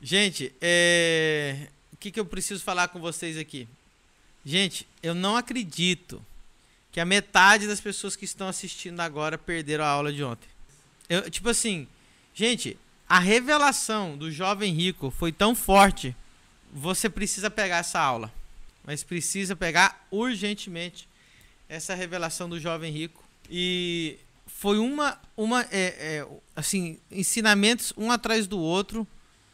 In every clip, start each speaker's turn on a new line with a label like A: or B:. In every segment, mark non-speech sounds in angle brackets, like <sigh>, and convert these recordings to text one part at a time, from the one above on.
A: Gente, é... o que, que eu preciso falar com vocês aqui? Gente, eu não acredito que a metade das pessoas que estão assistindo agora perderam a aula de ontem. Eu, tipo assim, gente, a revelação do jovem rico foi tão forte. Você precisa pegar essa aula, mas precisa pegar urgentemente essa revelação do jovem rico. E foi uma, uma é, é, assim, ensinamentos um atrás do outro,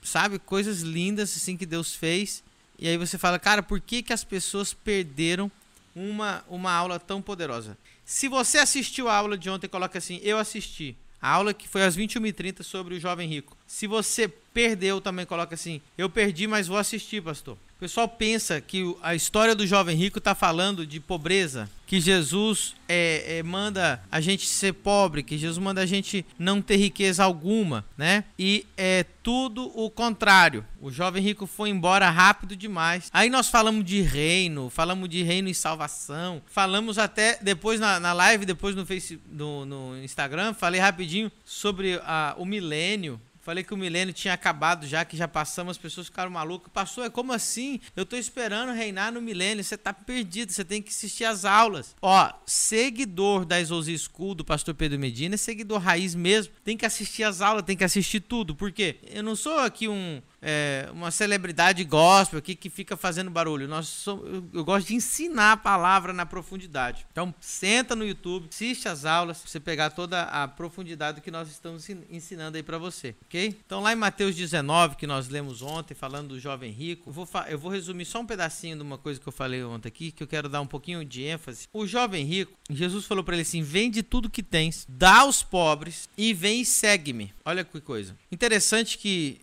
A: sabe? Coisas lindas assim que Deus fez. E aí você fala, cara, por que, que as pessoas perderam uma, uma aula tão poderosa? Se você assistiu a aula de ontem, coloca assim, eu assisti. A aula que foi às 21h30 sobre o jovem rico. Se você perdeu, também coloca assim: Eu perdi, mas vou assistir, pastor. O pessoal pensa que a história do jovem rico está falando de pobreza, que Jesus é, é, manda a gente ser pobre, que Jesus manda a gente não ter riqueza alguma, né? E é tudo o contrário. O jovem rico foi embora rápido demais. Aí nós falamos de reino, falamos de reino e salvação, falamos até depois na, na live, depois no, face, no, no Instagram, falei rapidinho sobre a, o milênio Falei que o milênio tinha acabado já, que já passamos, as pessoas ficaram malucas. Passou, é como assim? Eu tô esperando reinar no milênio. Você tá perdido, você tem que assistir as aulas. Ó, seguidor da Exousia School do pastor Pedro Medina, é seguidor raiz mesmo. Tem que assistir as aulas, tem que assistir tudo. Por quê? Eu não sou aqui um é, uma celebridade gospel aqui que fica fazendo barulho. Nós somos, eu, eu, gosto de ensinar a palavra na profundidade. Então, senta no YouTube, assiste as aulas, pra você pegar toda a profundidade que nós estamos ensinando aí para você, ok? Então, lá em Mateus 19, que nós lemos ontem, falando do jovem rico, eu vou, eu vou resumir só um pedacinho de uma coisa que eu falei ontem aqui, que eu quero dar um pouquinho de ênfase. O jovem rico, Jesus falou para ele assim: vende tudo que tens, dá aos pobres e vem e segue-me. Olha que coisa. Interessante que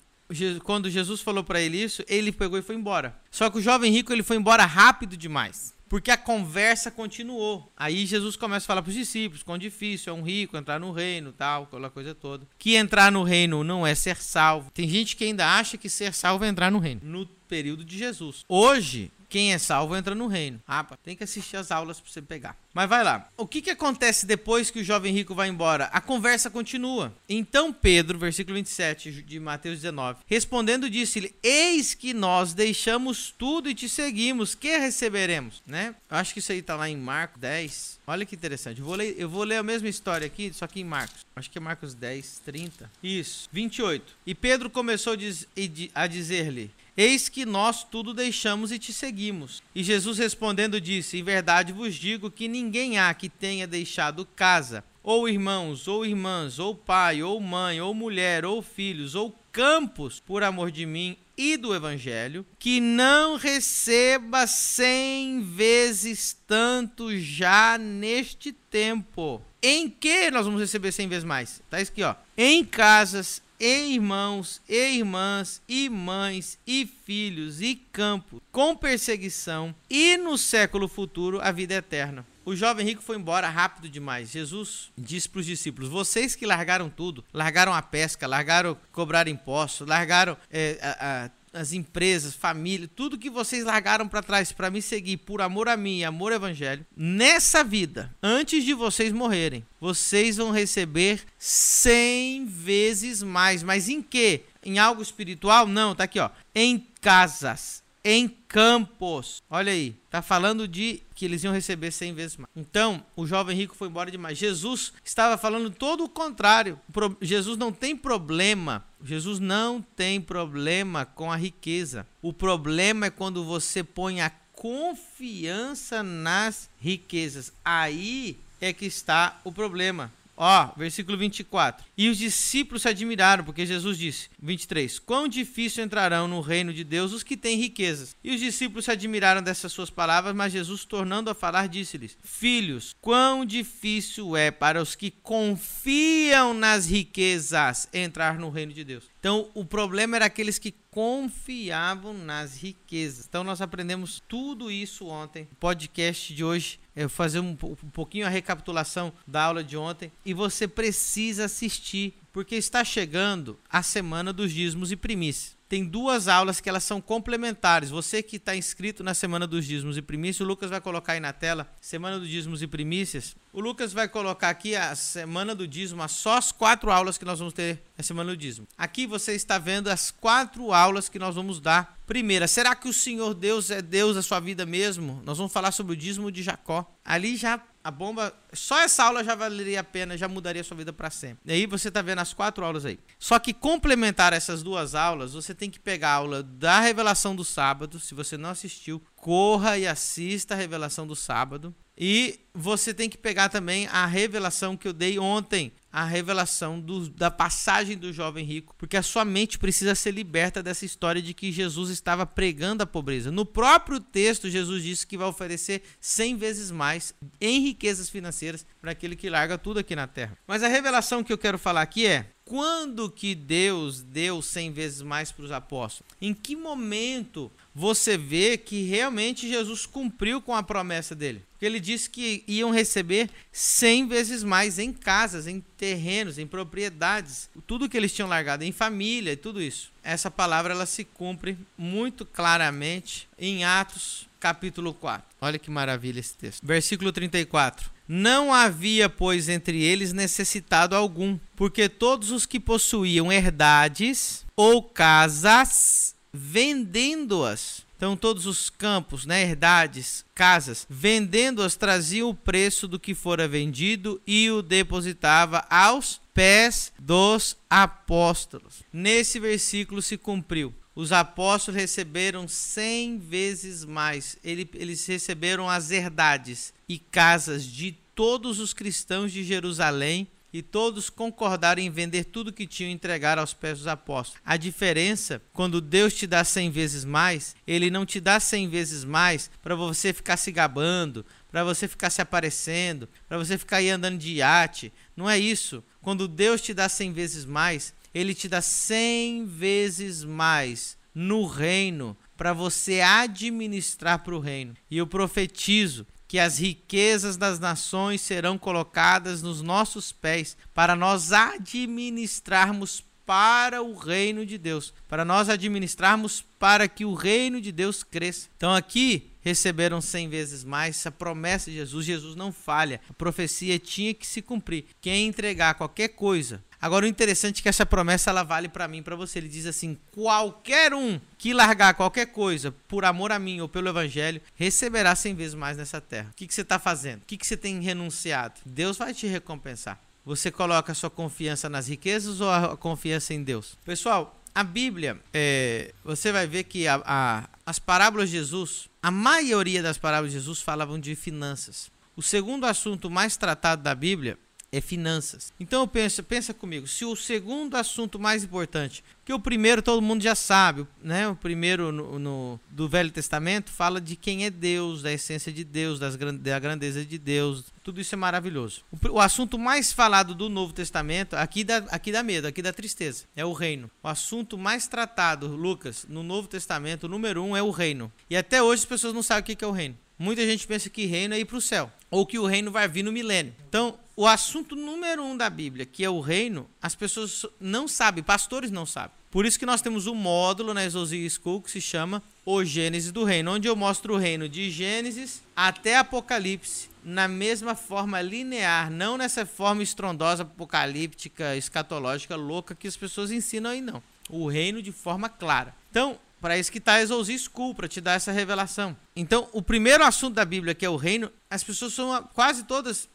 A: quando Jesus falou para ele isso, ele pegou e foi embora. Só que o jovem rico ele foi embora rápido demais. Porque a conversa continuou. Aí Jesus começa a falar para os discípulos: quão difícil é um rico entrar no reino, tal, aquela coisa toda. Que entrar no reino não é ser salvo. Tem gente que ainda acha que ser salvo é entrar no reino. No período de Jesus. Hoje, quem é salvo entra no reino. Ah, tem que assistir as aulas para você pegar. Mas vai lá. O que, que acontece depois que o jovem rico vai embora? A conversa continua. Então Pedro, versículo 27 de Mateus 19, respondendo disse-lhe: Eis que nós deixamos tudo e te seguimos. Que receberemos? Né? Eu acho que isso aí está lá em Marcos 10. Olha que interessante. Eu vou, ler, eu vou ler a mesma história aqui, só que em Marcos. Acho que é Marcos 10, 30. Isso. 28. E Pedro começou a dizer-lhe: Eis que nós tudo deixamos e te seguimos. E Jesus respondendo disse: Em verdade vos digo que ninguém há que tenha deixado casa, ou irmãos, ou irmãs, ou pai, ou mãe, ou mulher, ou filhos, ou campos, por amor de mim e do evangelho, que não receba cem vezes tanto já neste tempo. Em que nós vamos receber cem vezes mais? Tá isso aqui, ó. Em casas, e irmãos, e irmãs, e mães, e filhos, e campo, com perseguição, e no século futuro a vida eterna. O jovem rico foi embora rápido demais. Jesus disse para os discípulos: Vocês que largaram tudo, largaram a pesca, largaram cobrar impostos, largaram é, a, a as empresas, família, tudo que vocês largaram para trás para me seguir por amor a mim e amor ao evangelho, nessa vida, antes de vocês morrerem, vocês vão receber 100 vezes mais. Mas em que? Em algo espiritual? Não, tá aqui, ó. Em casas, em campos. Olha aí, tá falando de que eles iam receber 100 vezes mais. Então, o jovem rico foi embora demais. Jesus estava falando todo o contrário. Jesus não tem problema. Jesus não tem problema com a riqueza. O problema é quando você põe a confiança nas riquezas. Aí é que está o problema. Ó, versículo 24. E os discípulos se admiraram, porque Jesus disse, 23, quão difícil entrarão no reino de Deus os que têm riquezas. E os discípulos se admiraram dessas suas palavras, mas Jesus, tornando a falar, disse-lhes, filhos, quão difícil é para os que confiam nas riquezas entrar no reino de Deus. Então, o problema era aqueles que confiavam nas riquezas. Então, nós aprendemos tudo isso ontem. O podcast de hoje eu fazer um, um pouquinho a recapitulação da aula de ontem e você precisa assistir Porque está chegando a semana dos dízimos e primícias tem duas aulas que elas são complementares. Você que está inscrito na Semana dos Dízimos e Primícias, o Lucas vai colocar aí na tela, Semana dos Dízimos e Primícias. O Lucas vai colocar aqui a Semana do Dízimo, só as quatro aulas que nós vamos ter na Semana do Dízimo. Aqui você está vendo as quatro aulas que nós vamos dar. Primeira, será que o Senhor Deus é Deus da sua vida mesmo? Nós vamos falar sobre o dízimo de Jacó. Ali já a bomba, só essa aula já valeria a pena, já mudaria a sua vida para sempre. E aí você está vendo as quatro aulas aí. Só que complementar essas duas aulas, você tem que pegar a aula da revelação do sábado. Se você não assistiu, corra e assista a revelação do sábado. E você tem que pegar também a revelação que eu dei ontem, a revelação do, da passagem do jovem rico, porque a sua mente precisa ser liberta dessa história de que Jesus estava pregando a pobreza. No próprio texto, Jesus disse que vai oferecer 100 vezes mais em riquezas financeiras para aquele que larga tudo aqui na terra. Mas a revelação que eu quero falar aqui é: quando que Deus deu 100 vezes mais para os apóstolos? Em que momento você vê que realmente Jesus cumpriu com a promessa dele? Porque ele disse que iam receber 100 vezes mais em casas, em terrenos, em propriedades, tudo que eles tinham largado, em família e tudo isso. Essa palavra ela se cumpre muito claramente em Atos capítulo 4. Olha que maravilha esse texto. Versículo 34. Não havia, pois, entre eles necessitado algum, porque todos os que possuíam herdades ou casas, vendendo-as, então, todos os campos, né, herdades, casas, vendendo-as, traziam o preço do que fora vendido e o depositava aos pés dos apóstolos. Nesse versículo se cumpriu. Os apóstolos receberam cem vezes mais. Eles receberam as herdades e casas de todos os cristãos de Jerusalém e todos concordaram em vender tudo que tinham e entregar aos pés dos apóstolos. A diferença, quando Deus te dá cem vezes mais, Ele não te dá cem vezes mais para você ficar se gabando, para você ficar se aparecendo, para você ficar aí andando de iate. Não é isso. Quando Deus te dá cem vezes mais, Ele te dá cem vezes mais no reino para você administrar para o reino. E eu profetizo que as riquezas das nações serão colocadas nos nossos pés para nós administrarmos para o reino de Deus, para nós administrarmos para que o reino de Deus cresça. Então aqui receberam cem vezes mais essa promessa de Jesus. Jesus não falha. A profecia tinha que se cumprir. Quem entregar qualquer coisa Agora o interessante é que essa promessa ela vale para mim para você. Ele diz assim: qualquer um que largar qualquer coisa por amor a mim ou pelo evangelho receberá cem vezes mais nessa terra. O que, que você está fazendo? O que, que você tem renunciado? Deus vai te recompensar. Você coloca a sua confiança nas riquezas ou a confiança em Deus? Pessoal, a Bíblia, é, você vai ver que a, a, as parábolas de Jesus, a maioria das parábolas de Jesus falavam de finanças. O segundo assunto mais tratado da Bíblia é finanças. Então pensa, pensa comigo, se o segundo assunto mais importante, que o primeiro todo mundo já sabe, né? O primeiro no, no, do Velho Testamento fala de quem é Deus, da essência de Deus, das, da grandeza de Deus. Tudo isso é maravilhoso. O, o assunto mais falado do Novo Testamento, aqui dá, aqui dá medo, aqui dá tristeza, é o reino. O assunto mais tratado, Lucas, no Novo Testamento, número um é o reino. E até hoje as pessoas não sabem o que é o reino. Muita gente pensa que reino é ir para o céu, ou que o reino vai vir no milênio. Então, o assunto número um da Bíblia, que é o reino, as pessoas não sabem, pastores não sabem. Por isso que nós temos um módulo na Exousia School que se chama O Gênesis do Reino, onde eu mostro o reino de Gênesis até Apocalipse, na mesma forma linear, não nessa forma estrondosa, apocalíptica, escatológica, louca que as pessoas ensinam aí, não. O reino de forma clara. Então, para isso que está a Exousia School, para te dar essa revelação. Então, o primeiro assunto da Bíblia, que é o reino, as pessoas são quase todas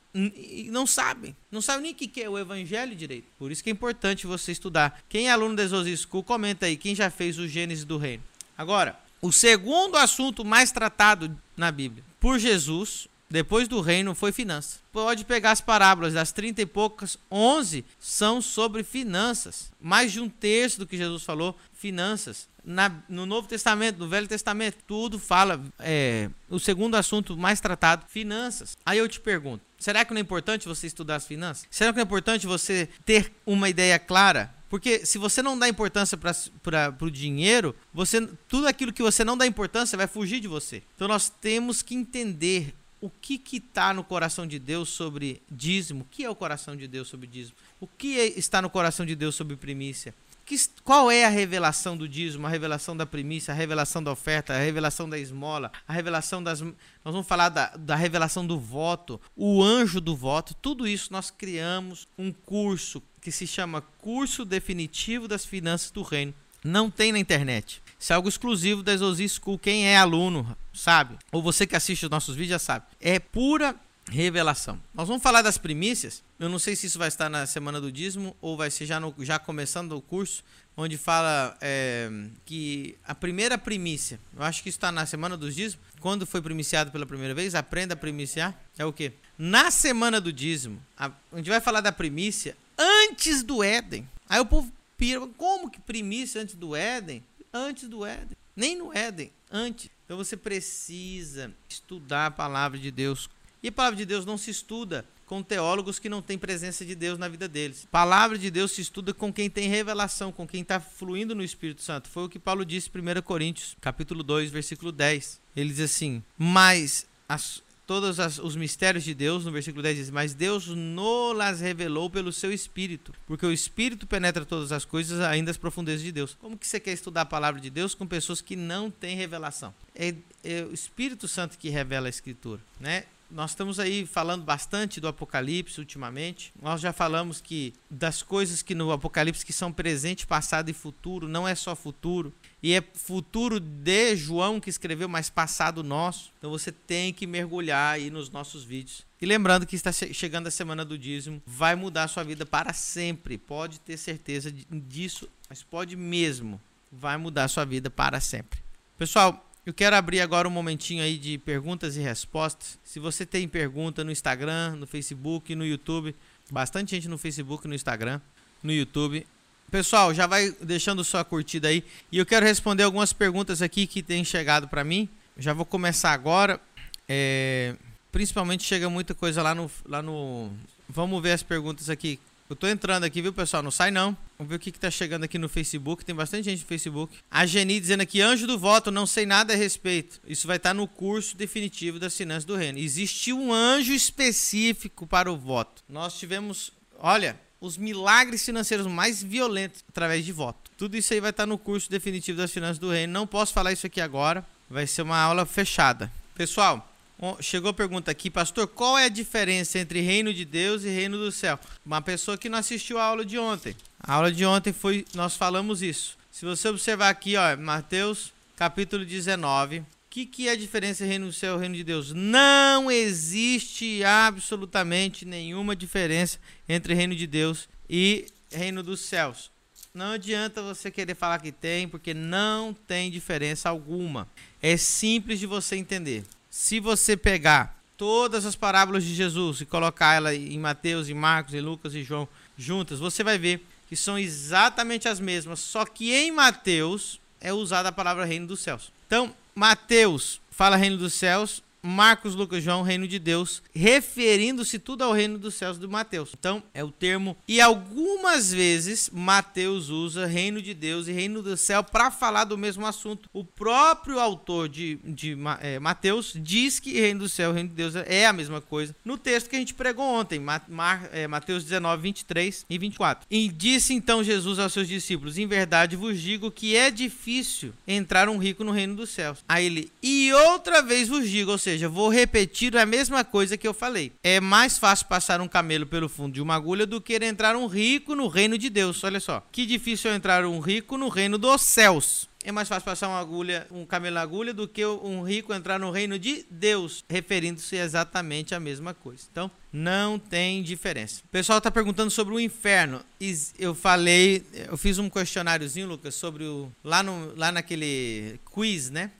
A: não sabem. Não sabem nem o que é o evangelho direito. Por isso que é importante você estudar. Quem é aluno da Exosis School, comenta aí. Quem já fez o Gênesis do Reino. Agora, o segundo assunto mais tratado na Bíblia por Jesus, depois do reino, foi finanças. Pode pegar as parábolas das 30 e poucas, 11 são sobre finanças. Mais de um terço do que Jesus falou, finanças na, no Novo Testamento, no Velho Testamento, tudo fala. É, o segundo assunto mais tratado, finanças. Aí eu te pergunto: será que não é importante você estudar as finanças? Será que não é importante você ter uma ideia clara? Porque se você não dá importância para o dinheiro, você tudo aquilo que você não dá importância vai fugir de você. Então nós temos que entender o que está no coração de Deus sobre dízimo, o que é o coração de Deus sobre dízimo, o que é, está no coração de Deus sobre primícia. Que, qual é a revelação do dízimo, a revelação da primícia, a revelação da oferta, a revelação da esmola, a revelação das. Nós vamos falar da, da revelação do voto, o anjo do voto, tudo isso nós criamos um curso que se chama Curso Definitivo das Finanças do Reino. Não tem na internet. Isso é algo exclusivo da Exosi School. Quem é aluno sabe. Ou você que assiste os nossos vídeos já sabe. É pura revelação. Nós vamos falar das primícias. Eu não sei se isso vai estar na semana do dízimo ou vai ser já, no, já começando o curso, onde fala é, que a primeira primícia, eu acho que está na semana dos dízimos, quando foi primiciado pela primeira vez, aprenda a primiciar, é o quê? Na semana do dízimo, a, a gente vai falar da primícia antes do Éden. Aí o povo pira, como que primícia antes do Éden? Antes do Éden. Nem no Éden, antes. Então você precisa estudar a palavra de Deus. E a palavra de Deus não se estuda com teólogos que não têm presença de Deus na vida deles. Palavra de Deus se estuda com quem tem revelação, com quem está fluindo no Espírito Santo. Foi o que Paulo disse em 1 Coríntios, capítulo 2, versículo 10. Ele diz assim: Mas as, todos as, os mistérios de Deus, no versículo 10 diz: Mas Deus las revelou pelo seu Espírito, porque o Espírito penetra todas as coisas, ainda as profundezas de Deus. Como que você quer estudar a palavra de Deus com pessoas que não têm revelação? É, é o Espírito Santo que revela a Escritura, né? Nós estamos aí falando bastante do Apocalipse ultimamente. Nós já falamos que das coisas que no Apocalipse que são presente, passado e futuro, não é só futuro. E é futuro de João que escreveu, mas passado nosso. Então você tem que mergulhar aí nos nossos vídeos. E lembrando que está chegando a semana do dízimo, vai mudar a sua vida para sempre. Pode ter certeza disso, mas pode mesmo. Vai mudar a sua vida para sempre. Pessoal, eu quero abrir agora um momentinho aí de perguntas e respostas. Se você tem pergunta no Instagram, no Facebook, no YouTube, bastante gente no Facebook, no Instagram, no YouTube. Pessoal, já vai deixando sua curtida aí e eu quero responder algumas perguntas aqui que têm chegado para mim. Já vou começar agora. É, principalmente chega muita coisa lá no, lá no. Vamos ver as perguntas aqui. Eu tô entrando aqui, viu, pessoal? Não sai não. Vamos ver o que, que tá chegando aqui no Facebook. Tem bastante gente no Facebook. A Geni dizendo aqui, anjo do voto, não sei nada a respeito. Isso vai estar tá no curso definitivo das finanças do reino. Existe um anjo específico para o voto. Nós tivemos, olha, os milagres financeiros mais violentos através de voto. Tudo isso aí vai estar tá no curso definitivo das finanças do reino. Não posso falar isso aqui agora. Vai ser uma aula fechada. Pessoal, Chegou a pergunta aqui, pastor, qual é a diferença entre reino de Deus e reino do céu? Uma pessoa que não assistiu a aula de ontem. A aula de ontem foi, nós falamos isso. Se você observar aqui, ó, Mateus capítulo 19, o que, que é a diferença entre reino do céu e reino de Deus? Não existe absolutamente nenhuma diferença entre reino de Deus e reino dos céus. Não adianta você querer falar que tem, porque não tem diferença alguma. É simples de você entender. Se você pegar todas as parábolas de Jesus e colocar ela em Mateus, em Marcos, em Lucas e João juntas, você vai ver que são exatamente as mesmas, só que em Mateus é usada a palavra reino dos céus. Então, Mateus fala reino dos céus, Marcos, Lucas, João, reino de Deus, referindo-se tudo ao reino dos céus do Mateus. Então, é o termo. E algumas vezes Mateus usa reino de Deus e reino do céu para falar do mesmo assunto. O próprio autor de, de é, Mateus diz que reino do céu e reino de Deus é a mesma coisa. No texto que a gente pregou ontem, é, Mateus 19, 23 e 24. E disse então Jesus aos seus discípulos: Em verdade vos digo que é difícil entrar um rico no reino dos céus. Aí ele, e outra vez vos digo, ou seja, seja, vou repetir a mesma coisa que eu falei. É mais fácil passar um camelo pelo fundo de uma agulha do que entrar um rico no reino de Deus. Olha só. Que difícil é entrar um rico no reino dos céus. É mais fácil passar uma agulha, um camelo na agulha do que um rico entrar no reino de Deus, referindo-se exatamente à mesma coisa. Então, não tem diferença. O pessoal está perguntando sobre o inferno. Eu falei, eu fiz um questionáriozinho, Lucas, sobre o lá no lá naquele quiz, né?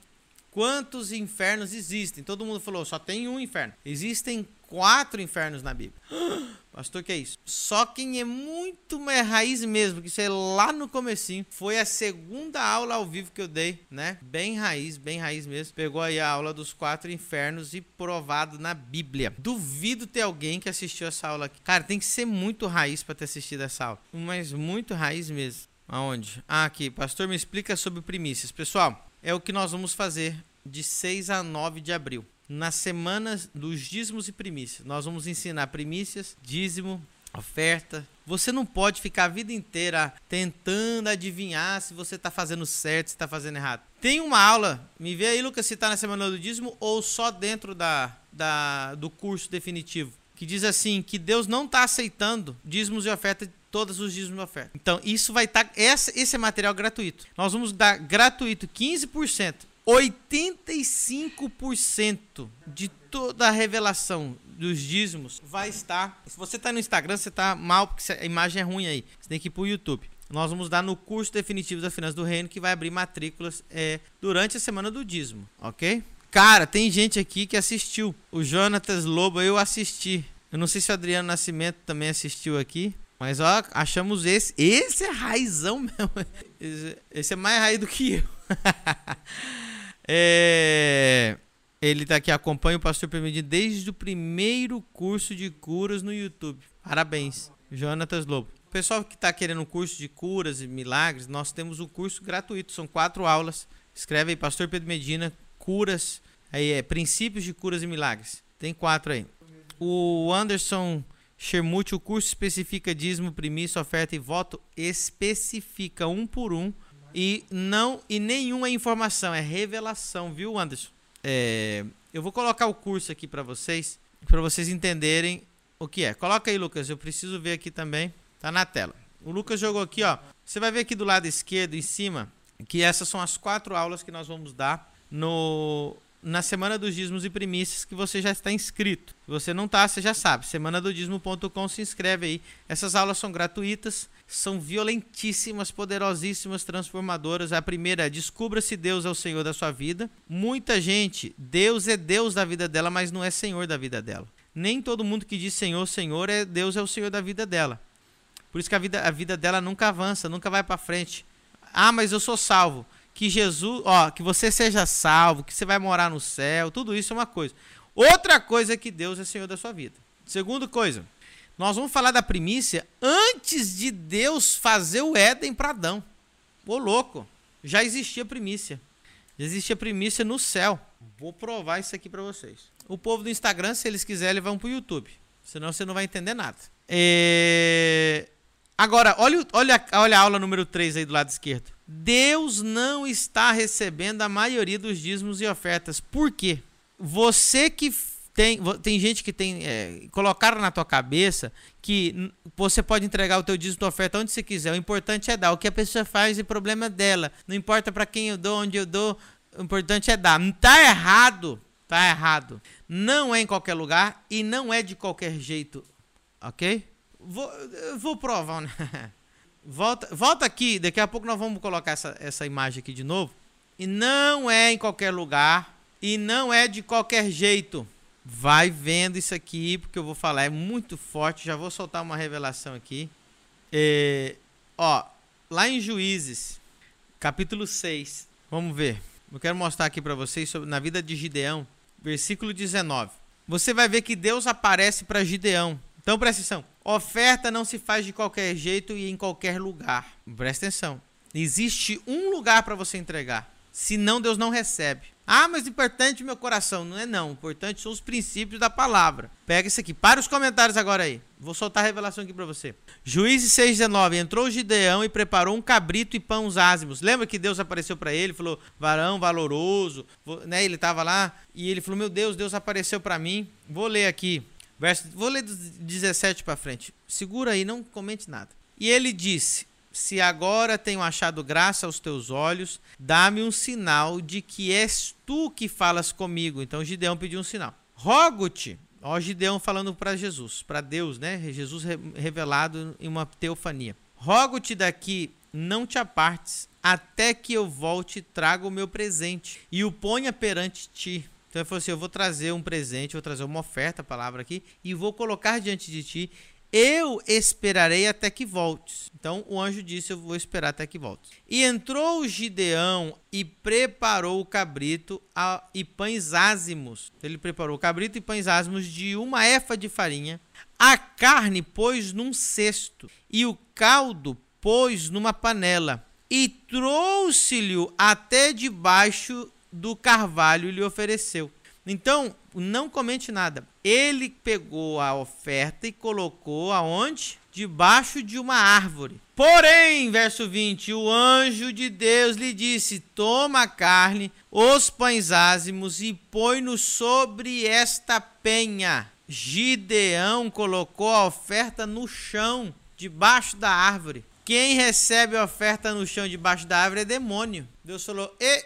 A: Quantos infernos existem? Todo mundo falou, só tem um inferno. Existem quatro infernos na Bíblia. <gasps> Pastor, que é isso? Só quem é muito mais raiz mesmo, que isso é lá no comecinho, foi a segunda aula ao vivo que eu dei, né? Bem raiz, bem raiz mesmo. Pegou aí a aula dos quatro infernos e provado na Bíblia. Duvido ter alguém que assistiu essa aula aqui. Cara, tem que ser muito raiz para ter assistido essa aula. Mas muito raiz mesmo. Aonde? Ah, aqui. Pastor, me explica sobre primícias. Pessoal, é o que nós vamos fazer de 6 a 9 de abril. nas semanas dos dízimos e primícias. Nós vamos ensinar primícias, dízimo, oferta. Você não pode ficar a vida inteira tentando adivinhar se você está fazendo certo, se está fazendo errado. Tem uma aula, me vê aí, Lucas, se está na semana do dízimo ou só dentro da, da, do curso definitivo, que diz assim que Deus não está aceitando dízimos e oferta todos os dízimos e oferta. Então, isso vai estar. Tá, esse é material gratuito. Nós vamos dar gratuito 15%. 85% de toda a revelação dos dízimos vai estar. Se você está no Instagram, você está mal, porque a imagem é ruim aí. Você tem que ir para o YouTube. Nós vamos dar no curso definitivo da Finanças do Reino, que vai abrir matrículas é, durante a semana do dízimo, ok? Cara, tem gente aqui que assistiu. O Jonatas Lobo, eu assisti. Eu não sei se o Adriano Nascimento também assistiu aqui. Mas ó, achamos esse. Esse é raizão <laughs> mesmo. Esse, é mais raiz do que eu. <laughs> é, ele tá aqui, acompanha o pastor Permitido desde o primeiro curso de curas no YouTube. Parabéns, Jonatas Lobo. O pessoal que está querendo um curso de curas e milagres, nós temos um curso gratuito. São quatro aulas. Escreve aí, Pastor Pedro Medina, curas, aí é princípios de curas e milagres. Tem quatro aí. O Anderson Shermute, o curso especifica dízimo, primícia, oferta e voto, especifica um por um e não e nenhuma informação, é revelação, viu, Anderson? É, eu vou colocar o curso aqui para vocês, para vocês entenderem o que é. Coloca aí, Lucas, eu preciso ver aqui também. Tá na tela. O Lucas jogou aqui, ó. Você vai ver aqui do lado esquerdo, em cima, que essas são as quatro aulas que nós vamos dar no na Semana dos Dízimos e Primícias que você já está inscrito. Se você não está, você já sabe. Semana do Dízimo.com se inscreve aí. Essas aulas são gratuitas, são violentíssimas, poderosíssimas, transformadoras. A primeira é descubra se Deus é o Senhor da sua vida. Muita gente, Deus é Deus da vida dela, mas não é Senhor da vida dela. Nem todo mundo que diz Senhor, Senhor, é Deus é o Senhor da vida dela. Por isso que a vida, a vida dela nunca avança, nunca vai para frente. Ah, mas eu sou salvo que Jesus, ó, que você seja salvo, que você vai morar no céu, tudo isso é uma coisa. Outra coisa é que Deus é Senhor da sua vida. Segunda coisa, nós vamos falar da primícia antes de Deus fazer o Éden para Adão. Ô louco, já existia primícia. Já existia primícia no céu. Vou provar isso aqui para vocês. O povo do Instagram, se eles quiserem, vão pro YouTube. Senão você não vai entender nada. É... Agora, olha, olha, olha a aula número 3 aí do lado esquerdo. Deus não está recebendo a maioria dos dízimos e ofertas. Por quê? Você que tem, tem gente que tem é, colocaram na tua cabeça que você pode entregar o teu dízimo e oferta onde você quiser. O importante é dar. O que a pessoa faz é problema dela. Não importa para quem eu dou, onde eu dou. O importante é dar. Tá errado. Tá errado. Não é em qualquer lugar e não é de qualquer jeito. Ok? Vou, vou provar, né? <laughs> Volta, volta aqui, daqui a pouco nós vamos colocar essa, essa imagem aqui de novo. E não é em qualquer lugar e não é de qualquer jeito. Vai vendo isso aqui, porque eu vou falar, é muito forte. Já vou soltar uma revelação aqui. É, ó, lá em Juízes, capítulo 6, vamos ver. Eu quero mostrar aqui para vocês sobre, na vida de Gideão, versículo 19. Você vai ver que Deus aparece para Gideão. Então presta atenção. Oferta não se faz de qualquer jeito e em qualquer lugar. Presta atenção. Existe um lugar para você entregar. Senão Deus não recebe. Ah, mas importante meu coração. Não é não. O importante são os princípios da palavra. Pega isso aqui. Para os comentários agora aí. Vou soltar a revelação aqui para você. Juízes 6,19. Entrou Gideão e preparou um cabrito e pães ázimos. Lembra que Deus apareceu para ele? Falou, varão valoroso. Né? Ele estava lá e ele falou, meu Deus, Deus apareceu para mim. Vou ler aqui. Verso, vou ler do 17 para frente. Segura aí, não comente nada. E ele disse: Se agora tenho achado graça aos teus olhos, dá-me um sinal de que és tu que falas comigo. Então Gideão pediu um sinal. Rogo-te, ó Gideão falando para Jesus, para Deus, né? Jesus revelado em uma teofania. Rogo-te daqui, não te apartes, até que eu volte e traga o meu presente e o ponha perante ti. Então ele falou assim: Eu vou trazer um presente, vou trazer uma oferta, a palavra aqui, e vou colocar diante de ti. Eu esperarei até que voltes. Então o anjo disse: Eu vou esperar até que voltes. E entrou Gideão e preparou o cabrito e pães ázimos. Ele preparou o cabrito e pães ázimos de uma efa de farinha. A carne pôs num cesto e o caldo pôs numa panela. E trouxe-lhe até debaixo do carvalho lhe ofereceu. Então, não comente nada. Ele pegou a oferta e colocou aonde? Debaixo de uma árvore. Porém, verso 20, o anjo de Deus lhe disse: Toma a carne, os pães ázimos e põe-nos sobre esta penha. Gideão colocou a oferta no chão, debaixo da árvore. Quem recebe a oferta no chão, debaixo da árvore, é demônio. Deus falou: E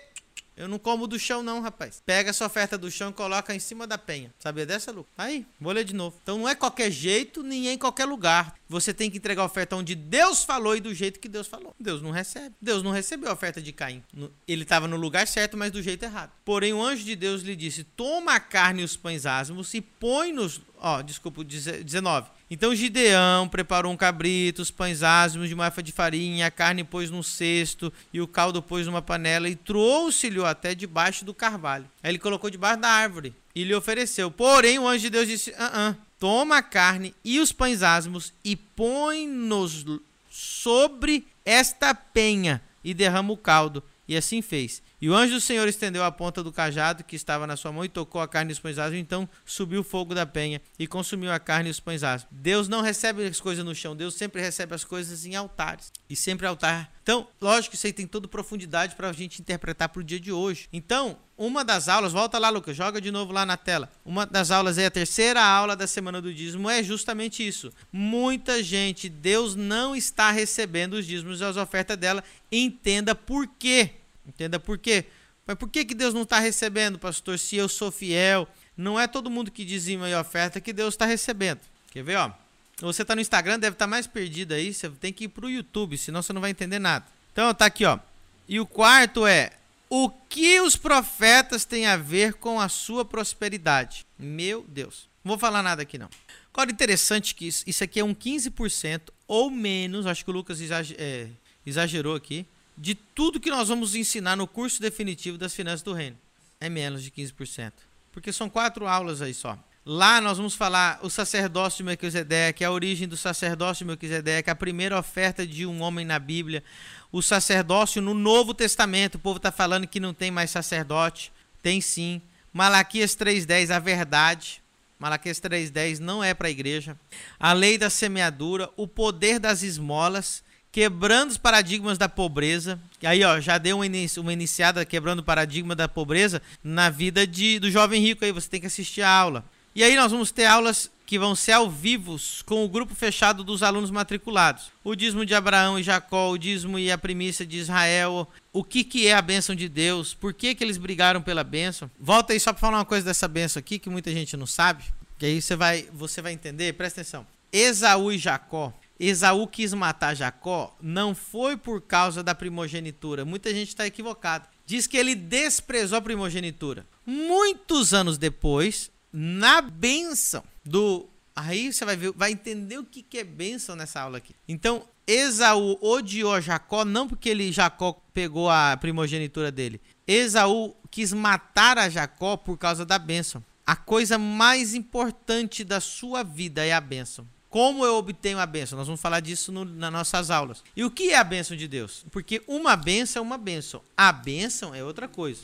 A: eu não como do chão, não, rapaz. Pega essa oferta do chão e coloca em cima da penha. Sabia dessa, Lu? Aí, vou ler de novo. Então não é qualquer jeito, nem é em qualquer lugar. Você tem que entregar a oferta onde Deus falou e do jeito que Deus falou. Deus não recebe. Deus não recebeu a oferta de Caim. Ele estava no lugar certo, mas do jeito errado. Porém, o anjo de Deus lhe disse: Toma a carne e os pães asmos e põe-nos. Ó, desculpa, 19 então Gideão preparou um cabrito, os pães ázimos de uma de farinha, a carne pôs num cesto e o caldo pôs numa panela e trouxe-lhe até debaixo do carvalho. Aí ele colocou debaixo da árvore e lhe ofereceu. Porém o anjo de Deus disse: ah, ah, toma a carne e os pães ázimos e põe-nos sobre esta penha e derrama o caldo. E assim fez. E o anjo do Senhor estendeu a ponta do cajado que estava na sua mão e tocou a carne e os pães. Então subiu o fogo da penha e consumiu a carne e os pães. Deus não recebe as coisas no chão, Deus sempre recebe as coisas em altares. E sempre altar. Então, lógico isso aí tem toda profundidade para a gente interpretar para o dia de hoje. Então, uma das aulas, volta lá, Lucas, joga de novo lá na tela. Uma das aulas é a terceira aula da semana do dízimo, é justamente isso. Muita gente, Deus não está recebendo os dízimos e as ofertas dela. Entenda por quê. Entenda por quê? Mas por que, que Deus não está recebendo, pastor, se eu sou fiel? Não é todo mundo que dizima e oferta que Deus está recebendo. Quer ver, ó? Você está no Instagram, deve estar tá mais perdido aí. Você tem que ir para o YouTube, senão você não vai entender nada. Então, tá aqui, ó. E o quarto é: o que os profetas têm a ver com a sua prosperidade? Meu Deus. Não vou falar nada aqui, não. Agora, interessante que isso, isso aqui é um 15% ou menos. Acho que o Lucas é, exagerou aqui de tudo que nós vamos ensinar no curso definitivo das finanças do reino. É menos de 15%. Porque são quatro aulas aí só. Lá nós vamos falar o sacerdócio de Melquisedeque, a origem do sacerdócio de Melquisedeque, a primeira oferta de um homem na Bíblia, o sacerdócio no Novo Testamento. O povo está falando que não tem mais sacerdote. Tem sim. Malaquias 3,10, a verdade. Malaquias 3,10 não é para a igreja. A lei da semeadura, o poder das esmolas quebrando os paradigmas da pobreza. E aí, ó, já deu uma, inici uma iniciada quebrando o paradigma da pobreza na vida de, do jovem rico aí, você tem que assistir a aula. E aí nós vamos ter aulas que vão ser ao vivo com o grupo fechado dos alunos matriculados. O dízimo de Abraão e Jacó, o dízimo e a primícia de Israel, o que, que é a bênção de Deus, por que, que eles brigaram pela bênção. Volta aí só para falar uma coisa dessa bênção aqui que muita gente não sabe, que aí você vai, você vai entender, presta atenção. Esaú e Jacó Esaú quis matar Jacó não foi por causa da primogenitura. Muita gente está equivocada. Diz que ele desprezou a primogenitura. Muitos anos depois, na bênção do. Aí você vai ver, vai entender o que, que é bênção nessa aula aqui. Então, Esaú odiou Jacó não porque ele Jacó pegou a primogenitura dele. Esaú quis matar a Jacó por causa da bênção. A coisa mais importante da sua vida é a bênção. Como eu obtenho a bênção? Nós vamos falar disso no, nas nossas aulas. E o que é a bênção de Deus? Porque uma bênção é uma bênção, a bênção é outra coisa.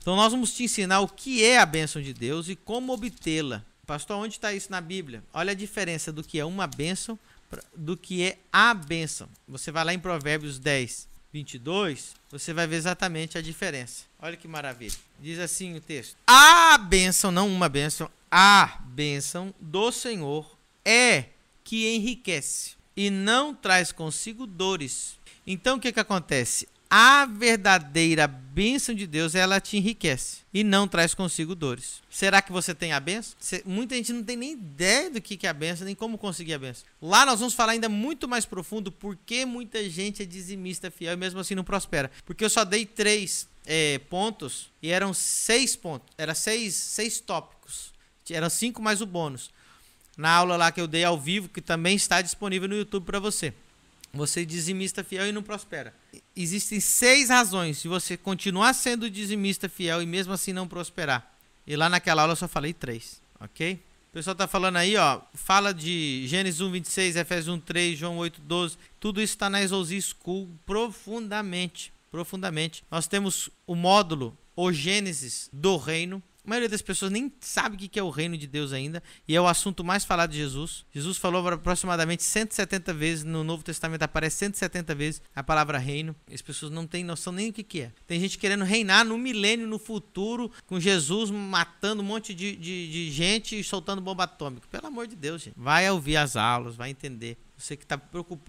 A: Então nós vamos te ensinar o que é a bênção de Deus e como obtê-la. Pastor, onde está isso na Bíblia? Olha a diferença do que é uma bênção do que é a bênção. Você vai lá em Provérbios 10, 22, você vai ver exatamente a diferença. Olha que maravilha. Diz assim o texto: A bênção, não uma bênção, a bênção do Senhor é que enriquece e não traz consigo dores. Então o que, que acontece? A verdadeira bênção de Deus, ela te enriquece e não traz consigo dores. Será que você tem a bênção? Muita gente não tem nem ideia do que é a bênção, nem como conseguir a bênção. Lá nós vamos falar ainda muito mais profundo por que muita gente é dizimista fiel e mesmo assim não prospera. Porque eu só dei três é, pontos e eram seis pontos. Era seis, seis tópicos. Eram cinco mais o bônus na aula lá que eu dei ao vivo, que também está disponível no YouTube para você. Você dizimista fiel e não prospera. Existem seis razões de você continuar sendo dizimista fiel e mesmo assim não prosperar. E lá naquela aula eu só falei três, ok? O pessoal está falando aí, ó, fala de Gênesis 1, 26, Efésios 1, 3, João 8, 12. Tudo isso está na Exousia School profundamente, profundamente. Nós temos o módulo, o Gênesis do Reino, A maioria das pessoas nem sabe o que é o reino de Deus ainda, e é o assunto mais falado de Jesus. Jesus falou aproximadamente 170 vezes, no Novo Testamento aparece 170 vezes a palavra reino. As pessoas não têm noção nem o que é. Tem gente querendo reinar no milênio, no futuro, com Jesus matando um monte de, de, de gente e soltando bomba atômica. Pelo amor de Deus, gente. Vai ouvir as aulas, vai entender. Você que tá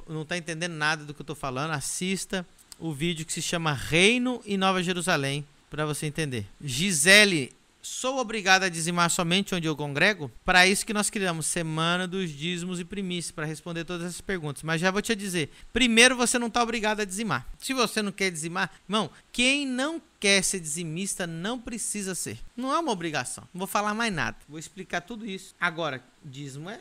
A: não está entendendo nada do que eu estou falando, assista o vídeo que se chama Reino e Nova Jerusalém para você entender. Gisele Sou obrigado a dizimar somente onde eu congrego? Para isso que nós criamos Semana dos Dízimos e Primícias, para responder todas essas perguntas. Mas já vou te dizer: primeiro, você não está obrigado a dizimar. Se você não quer dizimar, irmão, quem não quer ser dizimista não precisa ser. Não é uma obrigação. Não vou falar mais nada. Vou explicar tudo isso. Agora, dízimo é.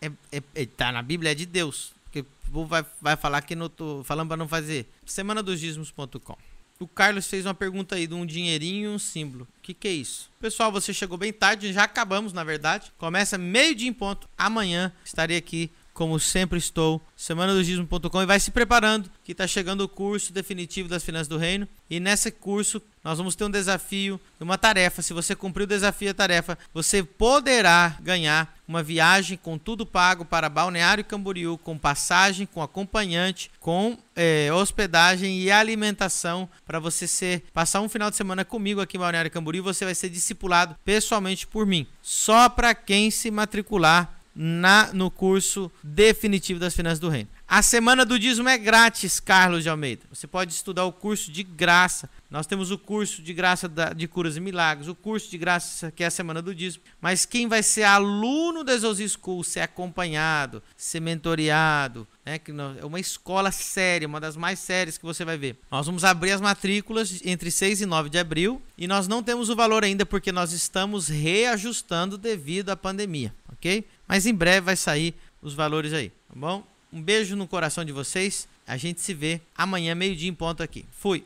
A: é, é, é tá na Bíblia, é de Deus. Porque o povo vai, vai falar que não tô falando para não fazer. Semana dos dízimos.com. O Carlos fez uma pergunta aí de um dinheirinho e um símbolo. O que, que é isso? Pessoal, você chegou bem tarde, já acabamos, na verdade. Começa meio dia em ponto. Amanhã estarei aqui como sempre estou, semanadosdismo.com e vai se preparando, que está chegando o curso definitivo das finanças do reino. E nesse curso nós vamos ter um desafio, uma tarefa. Se você cumprir o desafio e a tarefa, você poderá ganhar uma viagem com tudo pago para Balneário Camboriú, com passagem, com acompanhante, com é, hospedagem e alimentação para você ser passar um final de semana comigo aqui em Balneário Camboriú. Você vai ser discipulado pessoalmente por mim. Só para quem se matricular na, no curso definitivo das finanças do reino. A semana do dízimo é grátis, Carlos de Almeida. Você pode estudar o curso de graça. Nós temos o curso de graça de curas e milagres, o curso de graça que é a semana do dízimo. Mas quem vai ser aluno da Exos School, ser acompanhado, ser mentoreado, né, que é uma escola séria, uma das mais sérias que você vai ver. Nós vamos abrir as matrículas entre 6 e 9 de abril e nós não temos o valor ainda porque nós estamos reajustando devido à pandemia, ok? Mas em breve vai sair os valores aí, tá bom? Um beijo no coração de vocês. A gente se vê amanhã, meio-dia em ponto aqui. Fui!